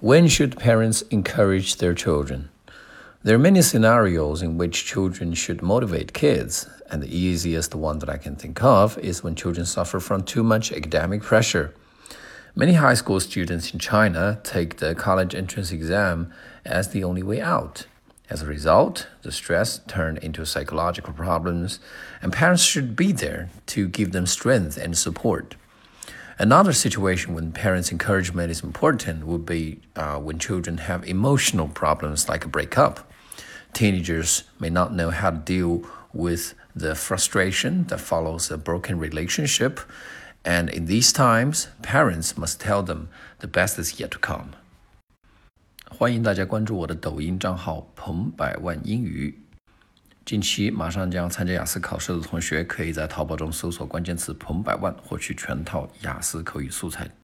When should parents encourage their children? There are many scenarios in which children should motivate kids, and the easiest one that I can think of is when children suffer from too much academic pressure. Many high school students in China take the college entrance exam as the only way out. As a result, the stress turned into psychological problems, and parents should be there to give them strength and support. Another situation when parents' encouragement is important would be uh, when children have emotional problems like a breakup. Teenagers may not know how to deal with the frustration that follows a broken relationship, and in these times, parents must tell them the best is yet to come. 欢迎大家关注我的抖音账号“彭百万英语”。 近期马上将参加雅思考试的同学，可以在淘宝中搜索关键词“彭百万”，获取全套雅思口语素材。